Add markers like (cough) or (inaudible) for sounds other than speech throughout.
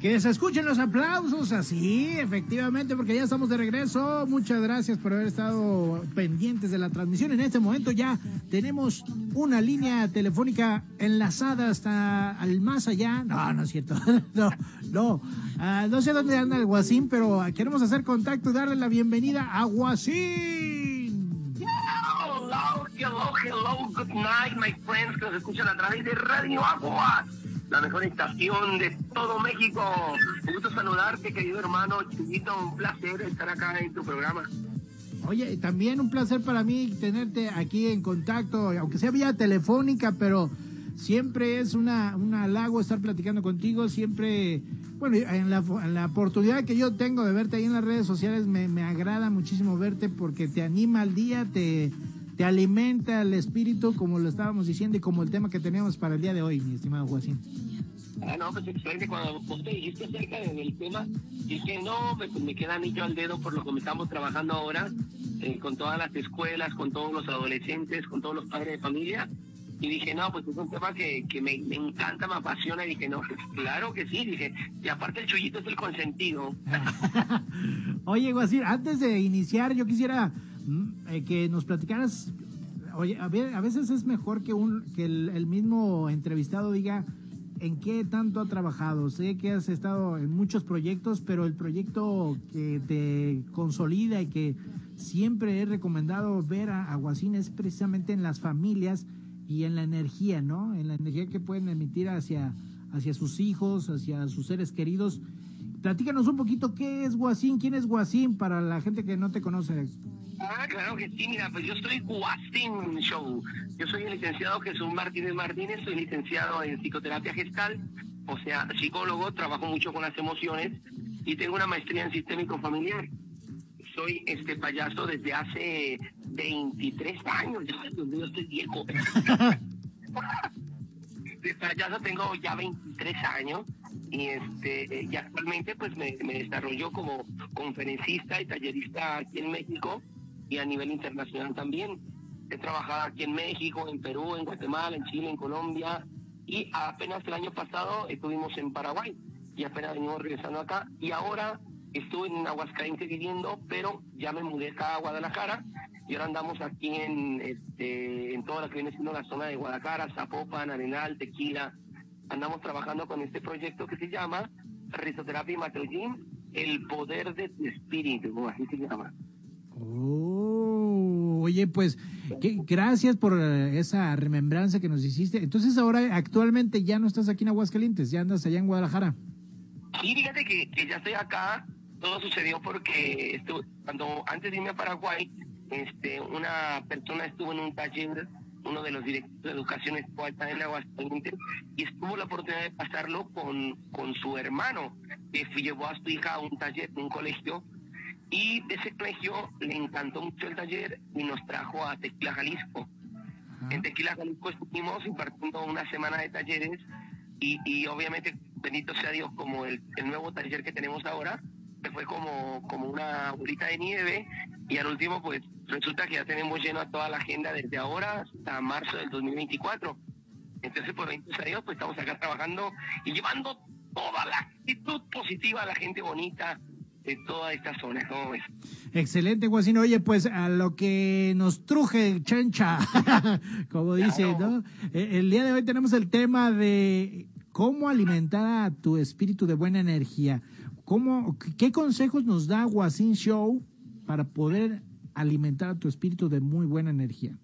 Que se escuchen los aplausos así, efectivamente, porque ya estamos de regreso. Muchas gracias por haber estado pendientes de la transmisión. En este momento ya tenemos una línea telefónica enlazada hasta al más allá. No, no es cierto. (laughs) No, no. Ah, no sé dónde anda el Guasín, pero queremos hacer contacto y darle la bienvenida a Guasín. Hello, hello, hello, good night, my friends, que nos escuchan a través de Radio Agua la mejor estación de todo México. Un gusto saludarte, querido hermano Chiquito, un placer estar acá en tu programa. Oye, también un placer para mí tenerte aquí en contacto, aunque sea vía telefónica, pero siempre es una, un halago estar platicando contigo, siempre, bueno, en la, en la oportunidad que yo tengo de verte ahí en las redes sociales, me, me agrada muchísimo verte porque te anima al día, te, te alimenta el espíritu, como lo estábamos diciendo, y como el tema que tenemos para el día de hoy, mi estimado Joaquín. Ah, no, pues excelente. Cuando vos te dijiste acerca del tema, dije, no, me, pues me queda anillo al dedo por lo que estamos trabajando ahora, eh, con todas las escuelas, con todos los adolescentes, con todos los padres de familia. Y dije, no, pues es un tema que, que me, me, encanta, me apasiona. Y dije, no, pues claro que sí. Dije, y aparte el chullito es el consentido. (laughs) Oye, Guasir, antes de iniciar, yo quisiera eh, que nos platicaras, oye, a, veces es mejor que, un, que el, mismo entrevistado diga en qué tanto ha trabajado. Sé que has estado en muchos proyectos, pero el proyecto que te consolida y que siempre he recomendado ver a Aguacín es precisamente en las familias y en la energía, ¿no? En la energía que pueden emitir hacia, hacia sus hijos, hacia sus seres queridos. Platícanos un poquito qué es Guasín, quién es Guasín para la gente que no te conoce. Ah, claro que sí, mira, pues yo soy Guasín Show. Yo soy el licenciado Jesús Martínez Martínez, soy licenciado en psicoterapia gestal, o sea, psicólogo, trabajo mucho con las emociones y tengo una maestría en sistémico familiar. Soy este payaso desde hace 23 años, yo, yo estoy viejo. (laughs) de payaso tengo ya 23 años y este y actualmente pues me, me desarrollo como conferencista y tallerista aquí en México y a nivel internacional también. He trabajado aquí en México, en Perú, en Guatemala, en Chile, en Colombia y apenas el año pasado estuvimos en Paraguay y apenas venimos regresando acá y ahora estuve en Aguascalientes viviendo, pero ya me mudé acá a Guadalajara y ahora andamos aquí en este en toda la que viene siendo la zona de Guadalajara, Zapopan, Arenal, Tequila. Andamos trabajando con este proyecto que se llama Risoterapia y el poder de tu espíritu, así se llama. Oh, oye, pues gracias por esa remembranza que nos hiciste. Entonces ahora actualmente ya no estás aquí en Aguascalientes, ya andas allá en Guadalajara. Sí, fíjate que, ya estoy acá. Todo sucedió porque estuve, cuando antes de irme a Paraguay, este, una persona estuvo en un taller, uno de los directores de educación escolar en Aguascalientes, y estuvo la oportunidad de pasarlo con, con su hermano, que llevó a su hija a un taller, en un colegio y de ese colegio le encantó mucho el taller y nos trajo a Tequila, Jalisco. En Tequila, Jalisco estuvimos impartiendo una semana de talleres y, y obviamente, bendito sea Dios, como el, el, nuevo taller que tenemos ahora, que fue como, como una bolita de nieve y al último, pues resulta que ya tenemos lleno a toda la agenda desde ahora hasta marzo del 2024. Entonces, bendito sea Dios, pues estamos acá trabajando y llevando toda la actitud positiva a la gente bonita, de toda esta zona. ¿Cómo ves? Excelente, Guasino. Oye, pues a lo que nos truje, chancha, (laughs) como dice, ¿no? Eh, el día de hoy tenemos el tema de cómo alimentar a tu espíritu de buena energía. ¿Cómo, ¿Qué consejos nos da Guasín Show para poder alimentar a tu espíritu de muy buena energía?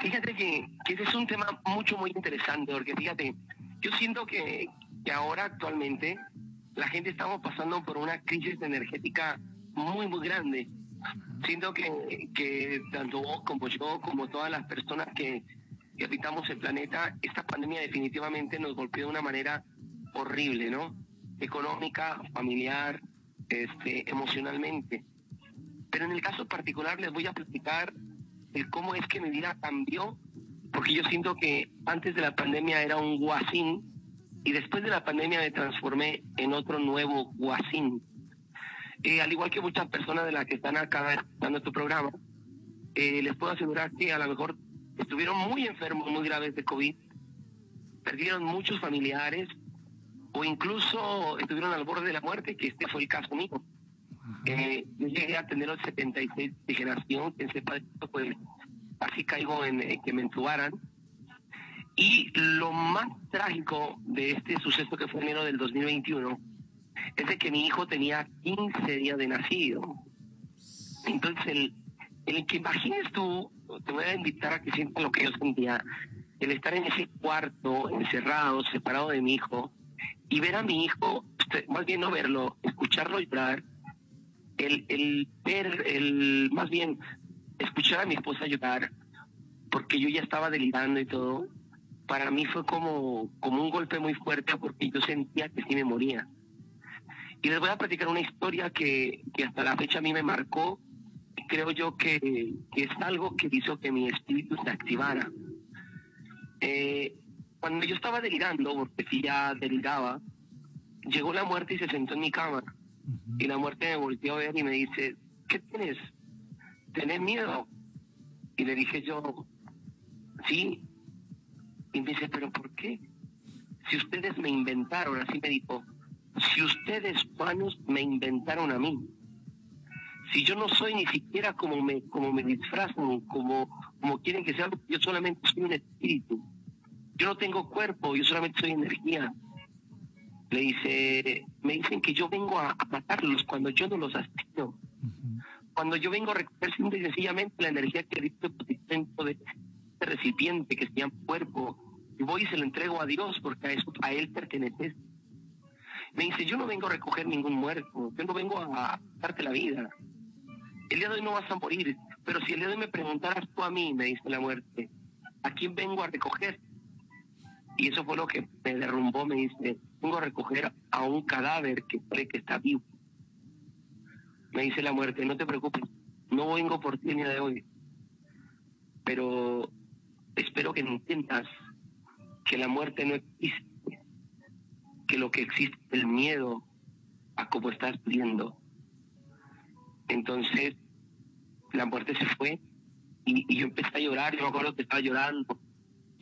Fíjate que, que ese es un tema mucho, muy interesante, porque fíjate, yo siento que, que ahora actualmente la gente estamos pasando por una crisis energética muy, muy grande. Siento que, que tanto vos como yo, como todas las personas que, que habitamos el planeta, esta pandemia definitivamente nos golpeó de una manera horrible, ¿no? Económica, familiar, este, emocionalmente. Pero en el caso particular les voy a platicar el cómo es que mi vida cambió, porque yo siento que antes de la pandemia era un guasín y después de la pandemia me transformé en otro nuevo Guasín. Eh, al igual que muchas personas de las que están acá dando tu programa, eh, les puedo asegurar que a lo mejor estuvieron muy enfermos, muy graves de COVID, perdieron muchos familiares o incluso estuvieron al borde de la muerte, que este fue el caso mío. Eh, yo llegué a tener los 76 de generación, esto, pues así caigo en que me entubaran. Y lo más trágico de este suceso que fue en enero del 2021 es de que mi hijo tenía 15 días de nacido. Entonces, el, el que imagines tú, te voy a invitar a que sientas lo que yo sentía, el estar en ese cuarto, encerrado, separado de mi hijo, y ver a mi hijo, este, más bien no verlo, escucharlo llorar, el, el ver, el, más bien escuchar a mi esposa llorar, porque yo ya estaba delirando y todo, para mí fue como, como un golpe muy fuerte porque yo sentía que sí me moría. Y les voy a platicar una historia que, que hasta la fecha a mí me marcó. Creo yo que, es algo que hizo que mi espíritu se activara. Eh, cuando yo estaba delirando, porque si ya deliraba, llegó la muerte y se sentó en mi cama. Y la muerte me volteó a ver y me dice, ¿qué tienes? ¿Tenés miedo? Y le dije yo, sí. Y me dice, ¿pero por qué? Si ustedes me inventaron, así me dijo, si ustedes humanos me inventaron a mí, si yo no soy ni siquiera como me, como me disfrazan, como, como quieren que sea, yo solamente soy un espíritu. Yo no tengo cuerpo, yo solamente soy energía. Le dice, me dicen que yo vengo a, matarlos cuando yo no los asesino. Cuando yo vengo a recoger simple y sencillamente la energía que visto dentro de este recipiente que se llama cuerpo, y voy y se lo entrego a Dios porque a eso a él pertenece. Me dice, yo no vengo a recoger ningún muerto, yo no vengo a darte la vida. El día de hoy no vas a morir, pero si el día de hoy me preguntaras tú a mí, me dice la muerte, ¿a quién vengo a recoger? Y eso fue lo que me derrumbó, me dice, vengo a recoger a un cadáver que cree que está vivo. Me dice la muerte, no te preocupes, no vengo por ti el de hoy, pero espero que entiendas que la muerte no existe que lo que existe es el miedo a cómo estás viendo. Entonces, la muerte se fue y, yo empecé a llorar, yo me acuerdo que estaba llorando.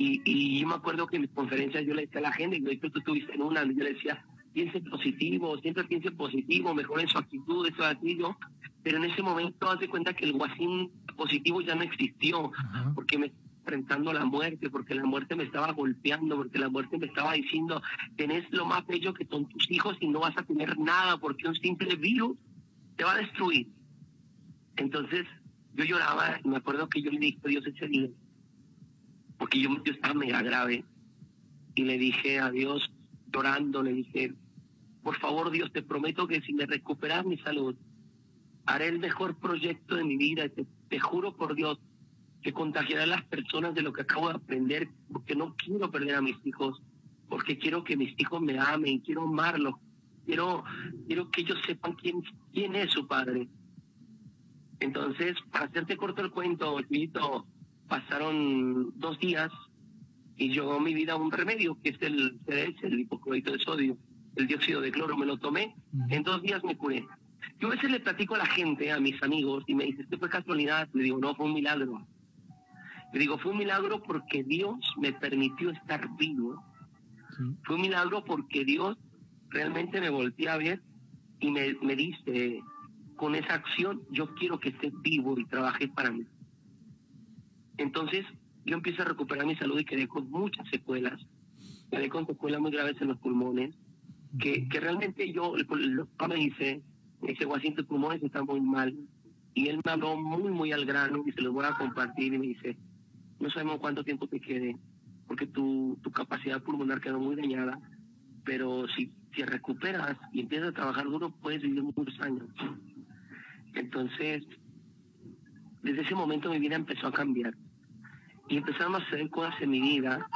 Y, y yo me acuerdo que en mis conferencias yo le decía a la gente, y tú estuviste en una, yo le decía, piense positivo, siempre piense positivo, en su actitud, eso así, yo. Pero en ese momento, hace cuenta que el guasín positivo ya no existió, porque me enfrentando a la muerte, porque la muerte me estaba golpeando, porque la muerte me estaba diciendo, tenés lo más bello que son tus hijos y no vas a tener nada, porque un simple virus te va a destruir. Entonces yo lloraba me acuerdo que yo le dije Dios ese día, porque yo, yo estaba mega grave, y le dije a Dios, llorando, le dije, por favor Dios, te prometo que si me recuperas mi salud, haré el mejor proyecto de mi vida, te, te juro por Dios que contagiará a las personas de lo que acabo de aprender, porque no quiero perder a mis hijos, porque quiero que mis hijos me amen, quiero amarlos, quiero, quiero que ellos sepan quién, quién es su padre. Entonces, hacerte corto el cuento, Chivito, pasaron dos días y llegó a mi vida un remedio, que es el CDS, el hipoclorito de sodio, el dióxido de cloro, me lo tomé, en dos días me curé. Yo a veces le platico a la gente, a mis amigos, y me dice, ¿esto fue casualidad? Le digo, no, fue un milagro. Le digo, fue un milagro porque Dios me permitió estar vivo. Fue un milagro porque Dios realmente me volteó a ver y me, me dice, con esa acción yo quiero que estés vivo y trabajes para mí. Entonces yo empiezo a recuperar mi salud y quedé con muchas secuelas. Quedé con secuelas muy graves en los pulmones, que, que realmente yo, el, me dice, me dice, Guasín, tus pulmones están muy mal. Y él me habló muy, muy al grano y se los voy a compartir y me dice, no sabemos cuánto tiempo te quede, porque tu, tu capacidad pulmonar quedó muy dañada, pero si, si recuperas y empiezas a trabajar duro, puedes vivir muchos años. Entonces, desde ese momento mi vida empezó a cambiar y empezaron a hacer cosas en mi vida,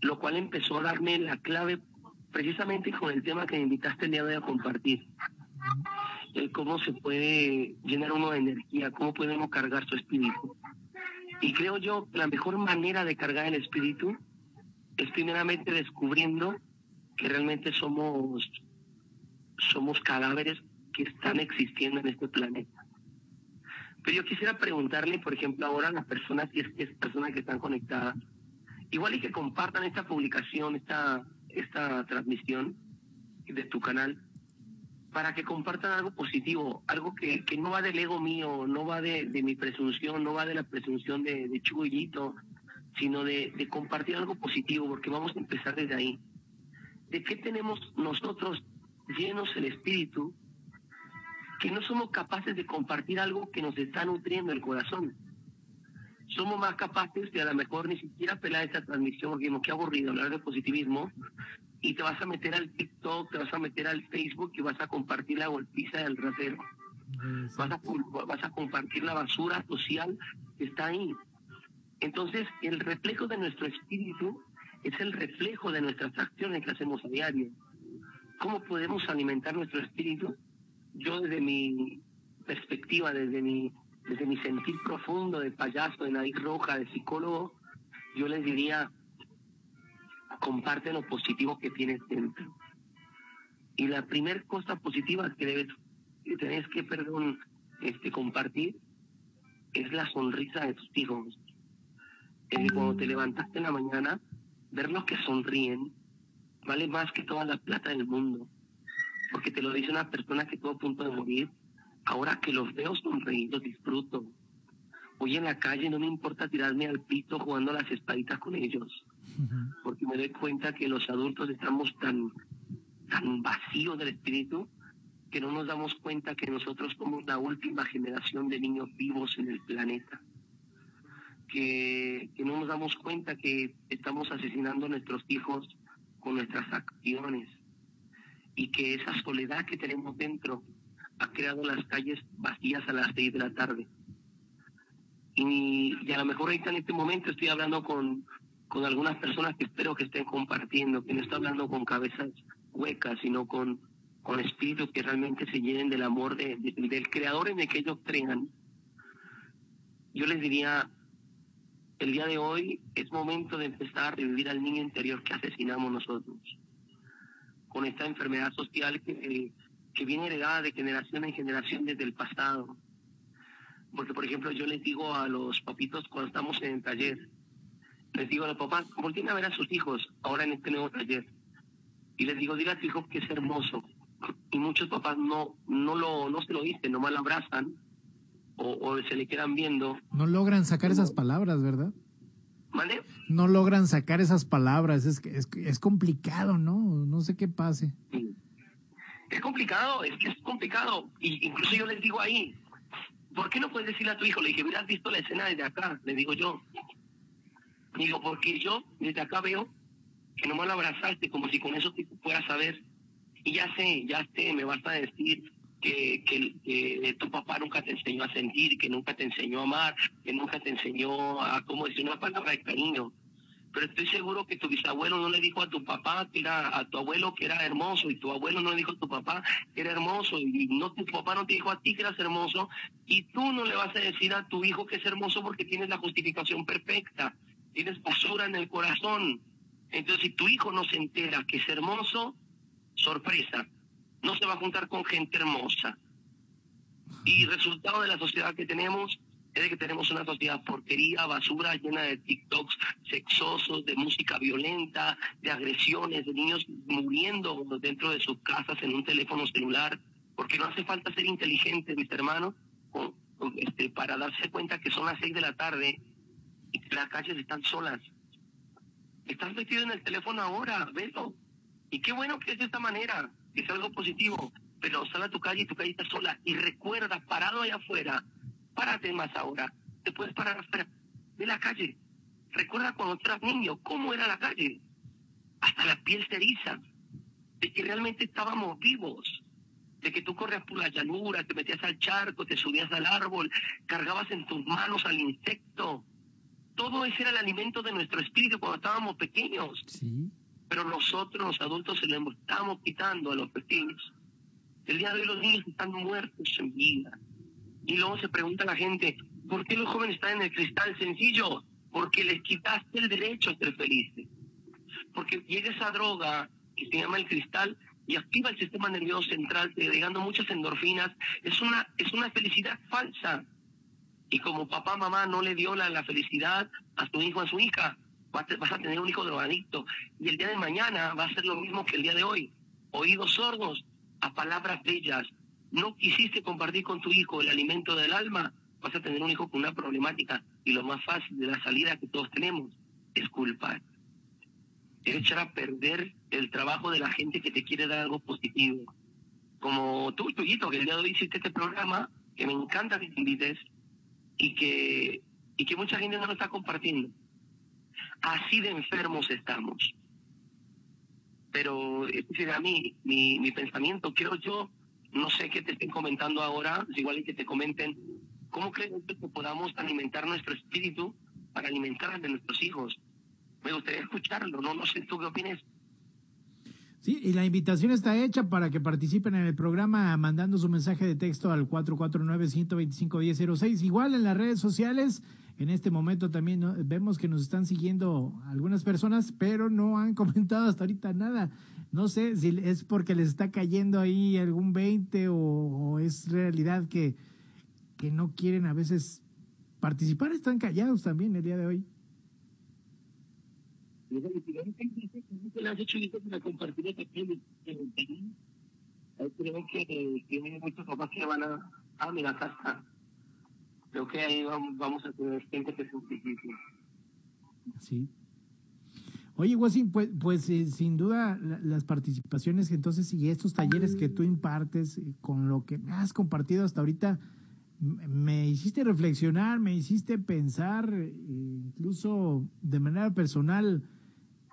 lo cual empezó a darme la clave precisamente con el tema que me invitaste el día de hoy a compartir. El cómo se puede llenar uno de energía, cómo podemos cargar su espíritu. Y creo yo que la mejor manera de cargar el espíritu es primeramente descubriendo que realmente somos, somos cadáveres que están existiendo en este planeta. Pero yo quisiera preguntarle, por ejemplo, ahora a las personas, es, es personas que están conectadas, igual y que compartan esta publicación, esta, esta transmisión de tu canal para que compartan algo positivo, algo que, que no va del ego mío, no va de, de mi presunción, no va de la presunción de, de sino de, de compartir algo positivo, porque vamos a empezar desde ahí. ¿De qué tenemos nosotros llenos el espíritu que no somos capaces de compartir algo que nos está nutriendo el corazón? Somos más capaces de a lo mejor ni siquiera pelar esta transmisión, porque qué aburrido hablar de positivismo, y te vas a meter al TikTok, te vas a meter al Facebook y vas a compartir la golpiza del. Vas a, vas a compartir la basura social que está ahí. Entonces, el reflejo de nuestro espíritu es el reflejo de nuestras acciones que hacemos a diario. ¿Cómo podemos alimentar nuestro espíritu? Yo desde mi perspectiva, desde mi, desde mi sentir profundo de payaso, de nariz roja, de psicólogo, yo les diría, comparte lo positivo que tienes dentro. Y la primera cosa positiva que debes, que tenés que, perdón, este, compartir es la sonrisa de tus hijos. Cuando te levantaste en la mañana, verlos que sonríen vale más que toda la plata del mundo. Porque te lo dice una persona que estuvo a punto de morir. Ahora que los veo sonreír, los disfruto. Hoy en la calle no me importa tirarme al pito jugando las espaditas con ellos porque me doy cuenta que los adultos estamos tan, tan vacíos del espíritu que no nos damos cuenta que nosotros somos la última generación de niños vivos en el planeta. Que, que no nos damos cuenta que estamos asesinando a nuestros hijos con nuestras acciones y que esa soledad que tenemos dentro ha creado las calles vacías a las seis de la tarde. Y, a lo mejor ahorita en este momento estoy hablando con, con algunas personas que espero que estén compartiendo, que no está hablando con cabezas huecas, sino con, con espíritus que realmente se llenen del amor de, del creador en el que ellos crean. Yo les diría, el día de hoy es momento de empezar a revivir al niño interior que asesinamos nosotros, con esta enfermedad social que, que viene heredada de generación en generación desde el pasado. Porque, por ejemplo, yo les digo a los papitos cuando estamos en el taller, les digo a los papás, volteen a ver a sus hijos ahora en este nuevo taller. Y les digo, dile a tu hijo que es hermoso. Y muchos papás no, no, lo, no se lo dicen, nomás lo abrazan o, o se le quedan viendo. No logran sacar esas palabras, ¿verdad? No logran sacar esas palabras, es, es, es complicado, ¿no? No sé qué pase. Sí. Es complicado, es que es complicado. Y incluso yo les digo ahí, ¿por qué no puedes decirle a tu hijo? Le dije, has visto la escena desde acá, le digo yo. Digo, porque yo desde acá veo que no me lo abrazaste como si con eso te fueras a ver. Y ya sé, ya sé, me vas a decir que, que, tu papá nunca te enseñó a sentir, que nunca te enseñó a amar, que nunca te enseñó a, cómo decir una palabra de cariño. Pero estoy seguro que tu bisabuelo no le dijo a tu papá que era, a tu abuelo que era hermoso, y tu abuelo no le dijo a tu papá que era hermoso, y no tu papá no te dijo a ti que eras hermoso, y tú no le vas a decir a tu hijo que es hermoso porque tienes la justificación perfecta tienes basura en el corazón. Entonces, si tu hijo no se entera que es hermoso, sorpresa, no se va a juntar con gente hermosa. Y resultado de la sociedad que tenemos es de que tenemos una sociedad porquería, basura llena de TikToks sexosos, de música violenta, de agresiones, de niños muriendo dentro de sus casas en un teléfono celular, porque no hace falta ser inteligente, mis hermanos, este, para darse cuenta que son las seis de la tarde y que las calles están solas. Estás metido en el teléfono ahora, velo. Y qué bueno que es de esta manera, es algo positivo. Pero sal a tu calle y tu calle está sola. Y recuerda, parado allá afuera, párate más ahora. Te puedes parar afuera de la calle. Recuerda cuando eras niño, cómo era la calle. Hasta la piel se eriza. De que realmente estábamos vivos. De que tú corrías por la llanura, te metías al charco, te subías al árbol, cargabas en tus manos al insecto, todo ese era el alimento de nuestro espíritu cuando estábamos pequeños. Pero nosotros, los adultos, se lo estamos quitando a los pequeños. El día de hoy los niños están muertos en vida. Y luego se pregunta la gente, ¿por qué los jóvenes están en el cristal? Sencillo, porque les quitaste el derecho a ser felices. Porque llega esa droga que se llama el cristal y activa el sistema nervioso central, agregando muchas endorfinas. Es una, es una felicidad falsa y como papá, mamá no le dio la, la felicidad a su hijo, a su hija, vas a tener un hijo drogadicto y el día de mañana va a ser lo mismo que el día de hoy. Oídos sordos a palabras bellas. No quisiste compartir con tu hijo el alimento del alma, vas a tener un hijo con una problemática y lo más fácil de la salida que todos tenemos es culpar. Es echar a perder el trabajo de la gente que te quiere dar algo positivo. Como tú, Tuyito, que el día de hoy hiciste este programa, que me encanta que te invites y que, y que mucha gente no lo está compartiendo. Así de enfermos estamos. Pero es decir, a mí, mi, mi pensamiento, creo yo, no sé qué te estén comentando ahora, es igual que te comenten, ¿cómo crees que podamos alimentar nuestro espíritu para alimentar a nuestros hijos? Me gustaría escucharlo, no, no sé tú qué opinas. Sí, y la invitación está hecha para que participen en el programa mandando su mensaje de texto al 449-125-1006. Igual en las redes sociales, en este momento también vemos que nos están siguiendo algunas personas, pero no han (laughs) comentado hasta ahorita nada. No sé si es porque les está cayendo ahí algún 20 o, es realidad que, que no quieren a veces participar, están callados también el día de hoy que que ah. Creo que ahí vamos, vamos a tener gente que se simplifique. Sí. Oye, Guasín, pues, pues eh, sin duda las participaciones entonces y estos talleres que tú impartes eh, con lo que me has compartido hasta ahorita, me hiciste reflexionar, me hiciste pensar, eh, incluso de manera personal,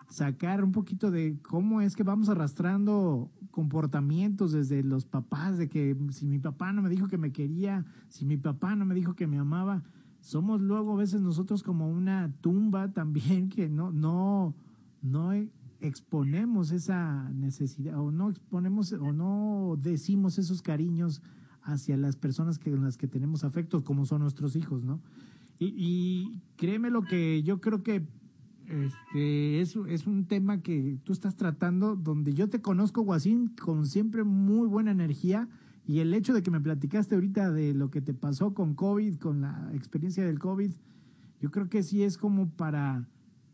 sacar un poquito de cómo es que vamos arrastrando comportamientos desde los papás, de que si mi papá no me dijo que me quería, si mi papá no me dijo que me amaba, somos luego a veces nosotros como una tumba también que no, no, no exponemos esa necesidad o no exponemos o no decimos esos cariños hacia las personas que, con las que tenemos afectos, como son nuestros hijos, ¿no? Y, y créeme lo que yo creo que este, es, un tema que tú estás tratando, donde yo te conozco, Guasín, con siempre muy buena energía. Y el hecho de que me platicaste ahorita de lo que te pasó con COVID, con la experiencia del COVID, yo creo que sí es como para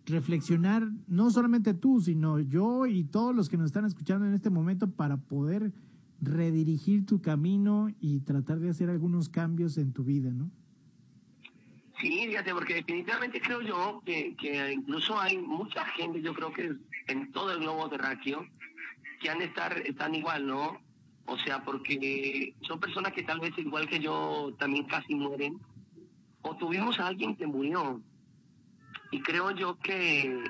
reflexionar, no solamente tú, sino yo y todos los que nos están escuchando en este momento, para poder redirigir tu camino y tratar de hacer algunos cambios en tu vida, ¿no? Sí, fíjate, porque definitivamente creo yo que, que incluso hay mucha gente, yo creo que en todo el globo terráqueo, que han de estar, están igual, ¿no? O sea, porque son personas que tal vez igual que yo también casi mueren, o tuvimos a alguien que murió. Y creo yo que,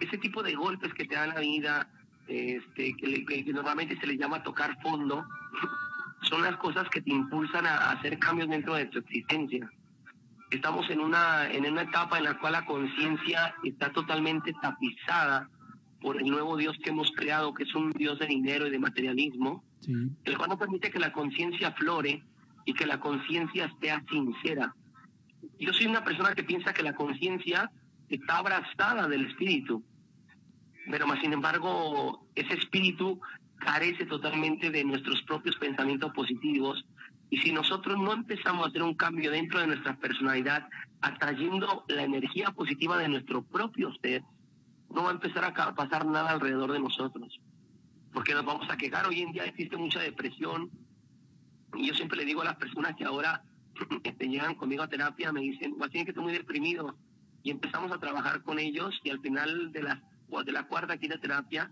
ese, tipo de golpes que te dan la vida, este, que, que, normalmente se le llama tocar fondo, (laughs) son las cosas que te impulsan a hacer cambios dentro de tu existencia estamos en una, en una etapa en la cual la conciencia está totalmente tapizada por el nuevo Dios que hemos creado, que es un Dios de dinero y de materialismo, el cual no permite que la conciencia flore y que la conciencia sea sincera. Yo soy una persona que piensa que la conciencia está abrazada del espíritu, pero más sin embargo ese espíritu carece totalmente de nuestros propios pensamientos positivos y si nosotros no empezamos a hacer un cambio dentro de nuestra personalidad, atrayendo la energía positiva de nuestro propio ser, no va a empezar a pasar nada alrededor de nosotros. Porque nos vamos a quejar. Hoy en día existe mucha depresión. Y yo siempre le digo a las personas que ahora (clears throat) este, llegan conmigo a terapia, me dicen, tienen que estar muy deprimido. Y empezamos a trabajar con ellos y al final de la, de la cuarta de terapia,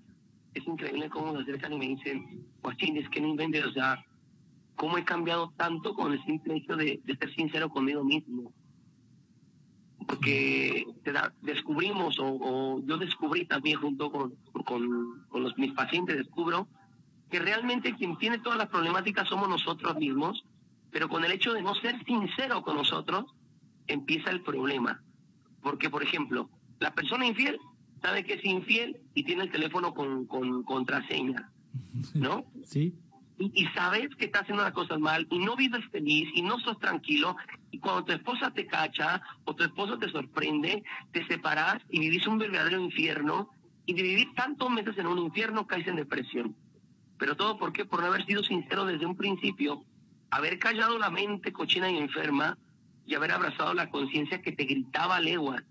es increíble cómo nos acercan y me dicen, Joaquín, es que no inventes, o sea, cómo he cambiado tanto con el simple hecho de, ser sincero conmigo mismo. Porque descubrimos, o, yo descubrí también junto con, con, los, mis pacientes, descubro que realmente quien tiene todas las problemáticas somos nosotros mismos, pero con el hecho de no ser sincero con nosotros, empieza el problema. Porque, por ejemplo, la persona infiel sabe que es infiel y tiene el teléfono con, con contraseña, ¿no? Sí y, sabes que estás haciendo las cosas mal y no vives feliz y no sos tranquilo y cuando tu esposa te cacha o tu esposo te sorprende, te separas y vivís un verdadero infierno y de vivir tantos meses en un infierno caes en depresión. Pero todo por qué? Por no haber sido sincero desde un principio, haber callado la mente cochina y enferma y haber abrazado la conciencia que te gritaba leguas.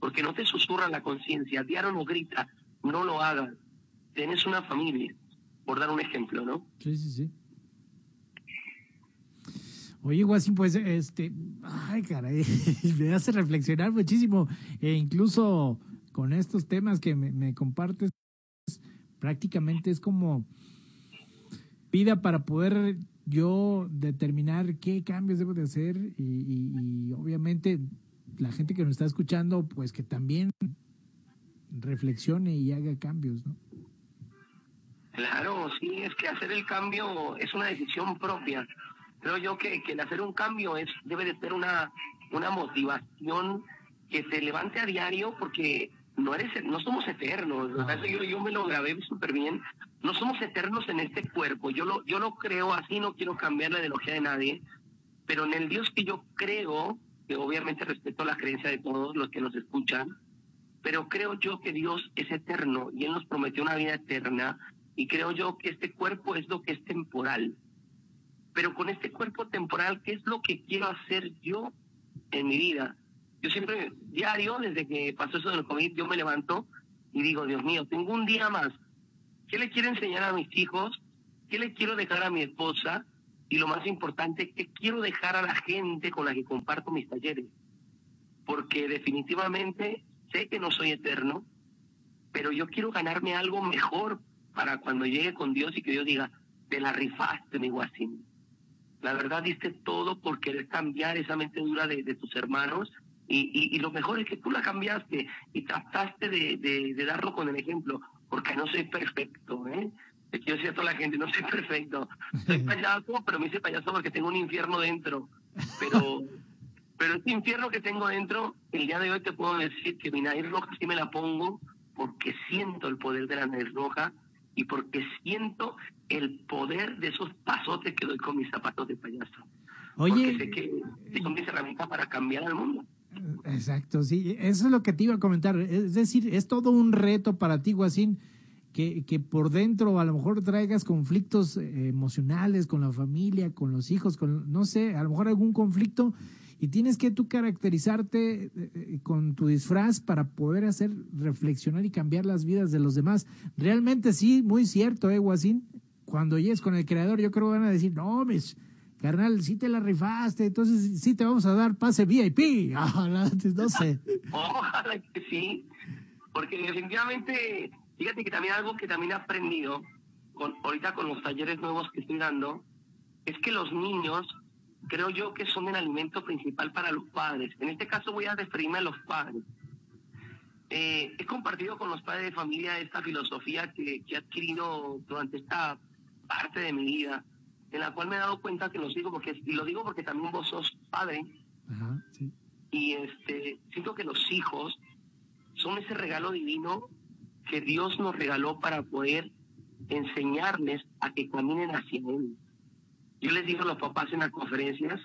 porque no te susurra la conciencia, diario no grita, no lo hagas. Tienes una familia, por dar un ejemplo, ¿no? Sí, sí, sí. Oye, Guasín, pues, este, ay, caray, (laughs) me hace reflexionar muchísimo, e incluso con estos temas que me, compartes, prácticamente es como vida para poder yo determinar qué cambios debo de hacer y, obviamente la gente que nos está escuchando, pues que también reflexione y haga cambios, ¿no? Claro, sí, es que hacer el cambio es una decisión propia. Creo yo que, que el hacer un cambio es debe de ser una, una motivación que se levante a diario porque no eres no somos eternos. Yo, yo me lo grabé súper bien. No somos eternos en este cuerpo. Yo lo, yo lo creo así, no quiero cambiar la ideología de nadie. Pero en el Dios que yo creo, que obviamente respeto la creencia de todos los que nos escuchan, pero creo yo que Dios es eterno y Él nos prometió una vida eterna y creo yo que este cuerpo es lo que es temporal. Pero con este cuerpo temporal, ¿qué es lo que quiero hacer yo en mi vida? Yo siempre, diario, desde que pasó eso del COVID, yo me levanto y digo, Dios mío, tengo un día más. ¿Qué le quiero enseñar a mis hijos? ¿Qué le quiero dejar a mi esposa? Y lo más importante, ¿qué quiero dejar a la gente con la que comparto mis talleres? Porque definitivamente sé que no soy eterno, pero yo quiero ganarme algo mejor para cuando llegue con Dios y que Dios diga, te la rifaste, mi guasín. La verdad diste todo por querer cambiar esa mente dura de, de tus hermanos y, y, lo mejor es que tú la cambiaste y trataste de, de, darlo con el ejemplo, porque no soy perfecto, ¿eh? Yo decía a toda la gente, no soy perfecto. Soy (laughs) payaso, pero me hice payaso porque tengo un infierno dentro. Pero, (laughs) pero este infierno que tengo dentro, el día de hoy te puedo decir que mi nariz roja sí me la pongo porque siento el poder de la nariz roja y porque siento el poder de esos pasotes que doy con mis zapatos de payaso. Oye, porque sé que tengo mis herramientas para cambiar al mundo. Exacto, sí, eso es lo que te iba a comentar. Es decir, es todo un reto para ti, Guasín, que, que por dentro a lo mejor traigas conflictos eh, emocionales con la familia, con los hijos, con, no sé, a lo mejor algún conflicto y tienes que tú caracterizarte eh, eh, con tu disfraz para poder hacer reflexionar y cambiar las vidas de los demás. Realmente sí, muy cierto, ¿eh, Guasín? Cuando llegues con el creador, yo creo que van a decir, no, mis carnal, sí te la rifaste, entonces sí te vamos a dar pase VIP. Ojalá, (laughs) no sé. Ojalá que sí, porque definitivamente, fíjate que también algo que también he aprendido, ahorita con los talleres nuevos que estoy dando, es que los niños, creo yo que son el alimento principal para los padres. En este caso voy a referirme a los padres. Eh, he compartido con los padres de familia esta filosofía que, que he adquirido durante esta parte de mi vida en la cual me he dado cuenta que los digo porque, y lo digo porque también vos sos padre, y este, siento que los hijos son ese regalo divino que Dios nos regaló para poder enseñarles a que caminen hacia Él. Yo les digo a los papás en las conferencias,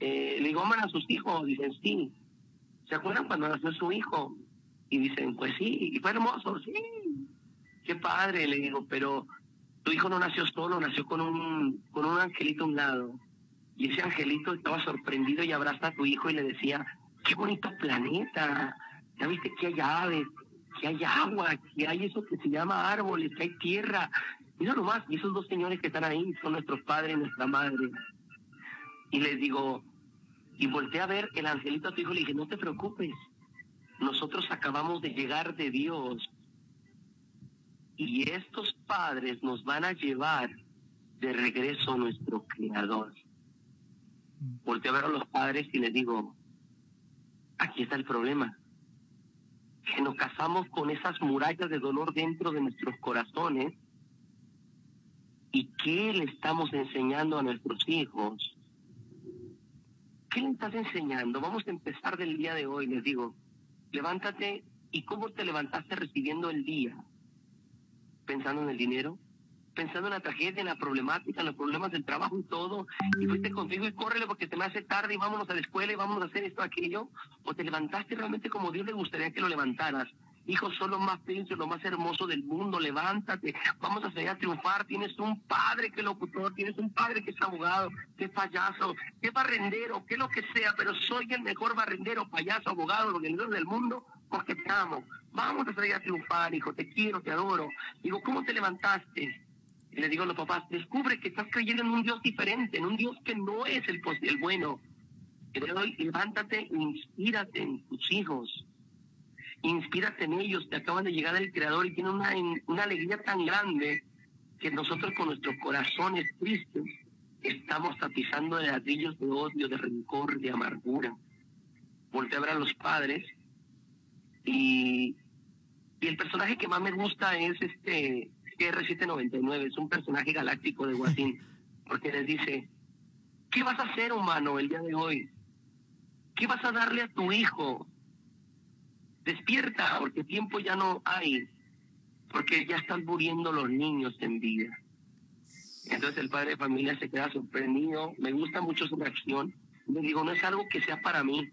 eh, le digo, aman a sus hijos, dicen, sí. ¿Se acuerdan cuando nació su hijo? Y dicen, pues sí, y fue hermoso, sí. Qué padre, le digo, pero tu hijo no nació solo, nació con un, con un angelito a un lado. Y ese angelito estaba sorprendido y abraza a tu hijo y le decía, qué bonito planeta, ya viste que hay aves, que hay agua, que hay eso que se llama árboles, que hay tierra. Mira nomás, y esos dos señores que están ahí son nuestros padres y nuestra madre. Y les digo, y volteé a ver el angelito a tu hijo y le dije, no te preocupes, nosotros acabamos de llegar de Dios y estos padres nos van a llevar de regreso a nuestro Creador. Volteo a ver a los padres y les digo, aquí está el problema, que nos casamos con esas murallas de dolor dentro de nuestros corazones y qué le estamos enseñando a nuestros hijos. ¿Qué le estás enseñando? Vamos a empezar del día de hoy, les digo, levántate y cómo te levantaste recibiendo el día pensando en el dinero, pensando en la tragedia, en la problemática, en los problemas del trabajo y todo, y fuiste contigo y córrele porque te me hace tarde y vámonos a la escuela y vámonos a hacer esto, aquello, o te levantaste realmente como Dios le gustaría que lo levantaras. Hijo, son lo más príncipe, lo más hermoso del mundo, levántate, vamos a salir a triunfar, tienes un padre que es locutor, tienes un padre que es abogado, que es payaso, que es barrendero, que lo que sea, pero soy el mejor barrendero, payaso, abogado, lo del mundo, porque te amo. Vamos a salir a triunfar, hijo, te quiero, te adoro. Digo, ¿cómo te levantaste? Y le digo a los papás, descubre que estás creyendo en un Dios diferente, en un Dios que no es el, el bueno. Y le doy, levántate e inspírate en tus hijos. Inspírate en ellos, te acaban de llegar el Creador y tienen una, una alegría tan grande que nosotros con nuestros corazones tristes estamos tapizando de ladrillos de odio, de rencor, de amargura. Voltea a ver a los padres y, y el personaje que más me gusta es este R799, es un personaje galáctico de Guatín, (laughs) porque les dice, ¿qué vas a hacer humano el día de hoy? ¿Qué vas a darle a tu hijo? Despierta, porque tiempo ya no hay, porque ya están muriendo los niños en vida. Entonces el padre de familia se queda sorprendido, me gusta mucho su reacción. Le digo, no es algo que sea para mí.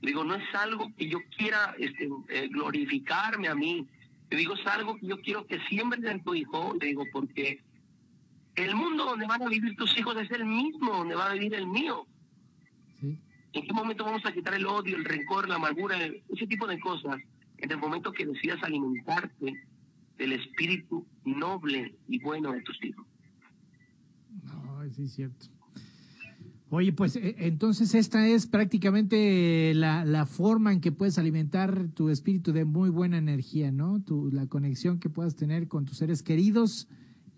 Le digo, no es algo que yo quiera este, eh, glorificarme a mí. Le digo, es algo que yo quiero que siembres en tu hijo. Le digo, porque el mundo donde van a vivir tus hijos es el mismo donde va a vivir el mío. ¿En qué momento vamos a quitar el odio, el rencor, la amargura, ese tipo de cosas? En el momento que decidas alimentarte del espíritu noble y bueno de tus hijos sí, es cierto. Oye, pues e, entonces esta es prácticamente la, la, forma en que puedes alimentar tu espíritu de muy buena energía, ¿no? Tu, la conexión que puedas tener con tus seres queridos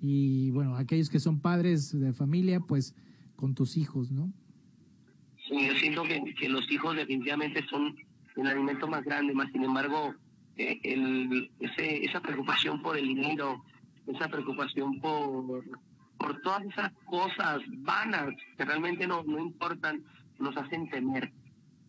y, bueno, aquellos que son padres de familia, pues con tus hijos, ¿no? Sí, yo siento que, que los hijos definitivamente son el alimento más grande, más sin embargo, eh, el, ese, esa preocupación por el dinero, esa preocupación por por todas esas cosas vanas que realmente no, no importan, nos hacen temer.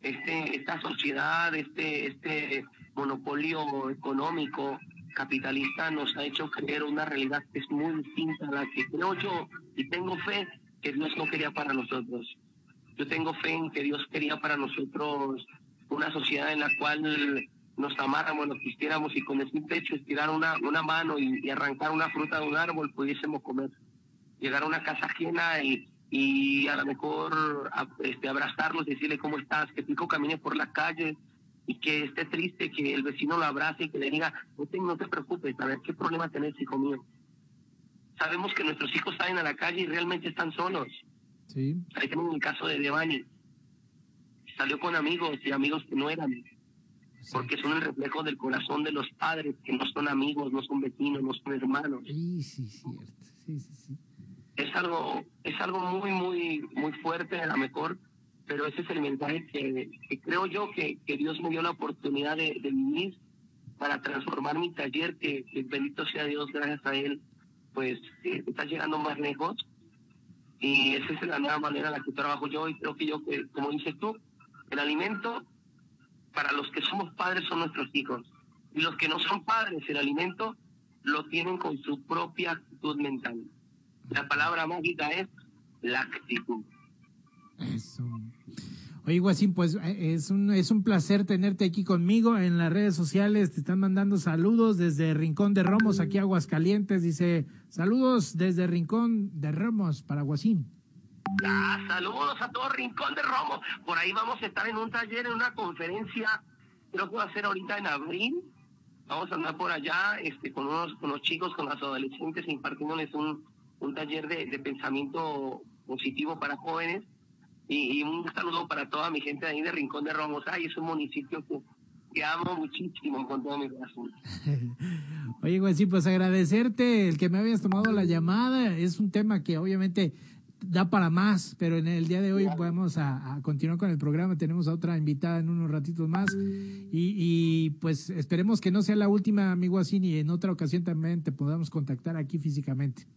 Este, esta sociedad, este, este monopolio económico capitalista nos ha hecho creer una realidad que es muy distinta a la que creo yo y tengo fe que Dios no quería para nosotros. Yo tengo fe en que Dios quería para nosotros una sociedad en la cual nos amáramos, nos quisiéramos y con ese pecho estirar una, una mano y arrancar una fruta de un árbol pudiésemos comer llegar a una casa ajena y, y a lo mejor este, abrazarlos, decirle cómo estás, que hijo camine por la calle y que esté triste, que el vecino lo abrace y que le diga, no te, no te preocupes, a ver qué problema tenés, hijo mío. Sabemos que nuestros hijos salen a la calle y realmente están solos. Sí. Ahí tenemos el caso de Devani. Salió con amigos y amigos que no eran. Porque son el reflejo del corazón de los padres, que no son amigos, no son vecinos, no son hermanos. Sí, sí, cierto. Sí, sí, sí es algo, es algo muy, muy, muy fuerte a lo mejor, pero ese es el mensaje que, creo yo que, que, Dios me dio la oportunidad de, vivir para transformar mi taller, que, bendito sea Dios, gracias a Él, pues eh, está llegando más lejos. Y esa es la nueva manera en la que trabajo yo y creo que yo, como dices tú, el alimento para los que somos padres son nuestros hijos. Y los que no son padres, el alimento lo tienen con su propia actitud mental. La palabra mágica es la actitud. Eso. Oye, Guasín, pues eh, es un, es un placer tenerte aquí conmigo en las redes sociales. Te están mandando saludos desde Rincón de Romos, aquí Aguascalientes. Dice, saludos desde Rincón de Romos para Guasín. Ah, saludos a todo Rincón de Romos. Por ahí vamos a estar en un taller, en una conferencia, creo que va a ser ahorita en abril. Vamos a andar por allá este, con, unos, con los chicos, con los adolescentes, impartiéndoles un, un taller de, pensamiento positivo para jóvenes y, un saludo para toda mi gente de ahí de Rincón de Romos. Ay, es un municipio que, amo muchísimo con todo mi corazón. (laughs) Oye, güey, sí, pues agradecerte el que me habías tomado la llamada. Es un tema que obviamente da para más, pero en el día de hoy vamos a, continuar con el programa. Tenemos a otra invitada en unos ratitos más y, y pues esperemos que no sea la última, amigo así, y en otra ocasión también te podamos contactar aquí físicamente.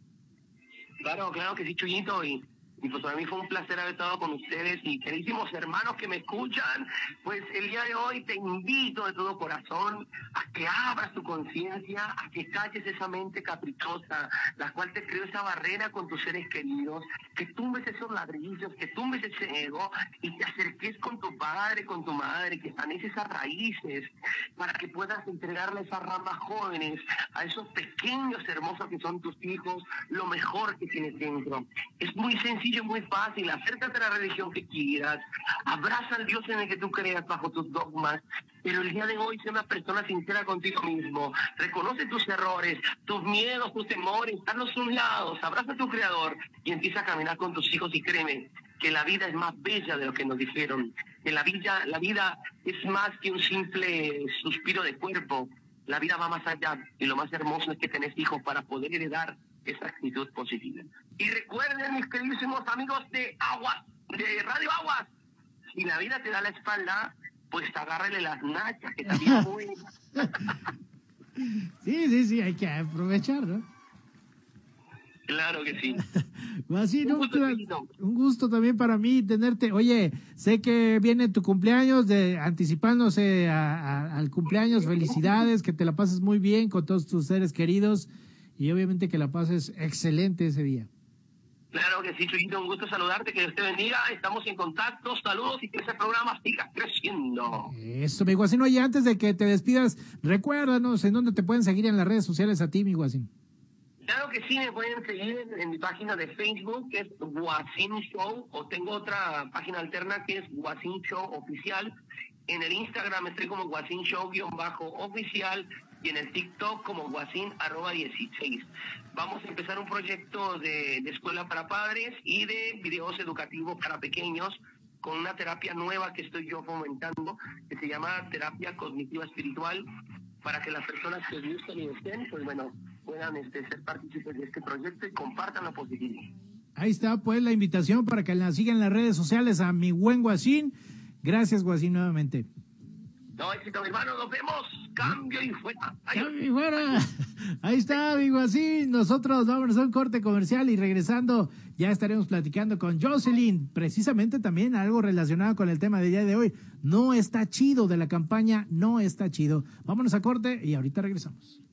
Claro, claro que sí, Chuyito. Y y pues para mí fue un placer haber estado con ustedes y queridísimos hermanos que me escuchan, pues el día de hoy te invito de todo corazón a que abras tu conciencia, a que calles esa mente caprichosa, la cual te creó esa barrera con tus seres queridos, que tumbes esos ladrillos, que tumbes ese ego y te acerques con tu padre, con tu madre, que sanes esas raíces para que puedas entregarle esas ramas jóvenes, a esos pequeños hermosos que son tus hijos, lo mejor que tienes dentro. Es muy sencillo sencillo, muy fácil. Acércate a la religión que quieras. Abraza al Dios en el que tú creas bajo tus dogmas. Pero el día de hoy, sé una persona sincera contigo mismo. Reconoce tus errores, tus miedos, tus temores. Hazlos un lado. Abraza a tu creador y empieza a caminar con tus hijos y créeme que la vida es más bella de lo que nos dijeron. Que la vida, la vida es más que un simple suspiro de cuerpo. La vida va más allá y lo más hermoso es que tenés hijos para poder heredar esa actitud positiva. Y recuerden, mis queridísimos amigos de Aguas, de Radio Aguas, si la vida te da la espalda, pues agárrele las nachas, que también muy... (laughs) sí, sí, sí, hay que aprovechar, ¿no? Claro que sí. (laughs) Así, un, gusto, un, gusto, también para mí tenerte. Oye, sé que viene tu cumpleaños, de anticipándose al cumpleaños. Felicidades, que te la pases muy bien con todos tus seres queridos y obviamente que la pases excelente ese día. Claro que sí, Chuyito, un gusto saludarte, que Dios te bendiga, estamos en contacto, saludos y que ese programa siga creciendo. Eso, mi guasín, oye, antes de que te despidas, recuérdanos en dónde te pueden seguir en las redes sociales a ti, mi guasín. Claro que sí, me pueden seguir en, mi página de Facebook, que es Guasín Show, o tengo otra página alterna que es Guasín Show Oficial. En el Instagram estoy como Guasín Show-oficial y en el TikTok como guasín arroba 16. Vamos a empezar un proyecto de, escuela para padres y de videos educativos para pequeños con una terapia nueva que estoy yo fomentando, que se llama terapia cognitiva espiritual, para que las personas que gusten y estén, pues bueno, puedan este, ser partícipes de este proyecto y compartan lo positivo. Ahí está, pues, la invitación para que la sigan en las redes sociales a mi buen Guasín. Gracias, Guasín, nuevamente. No, éxito, mi hermano, nos vemos. Cambio y fuera. Cambio fuera. (laughs) Ahí está, amigo, así. Nosotros vamos a un corte comercial y regresando ya estaremos platicando con Jocelyn, precisamente también algo relacionado con el tema del día de hoy. No está chido de la campaña, no está chido. Vámonos a corte y ahorita regresamos.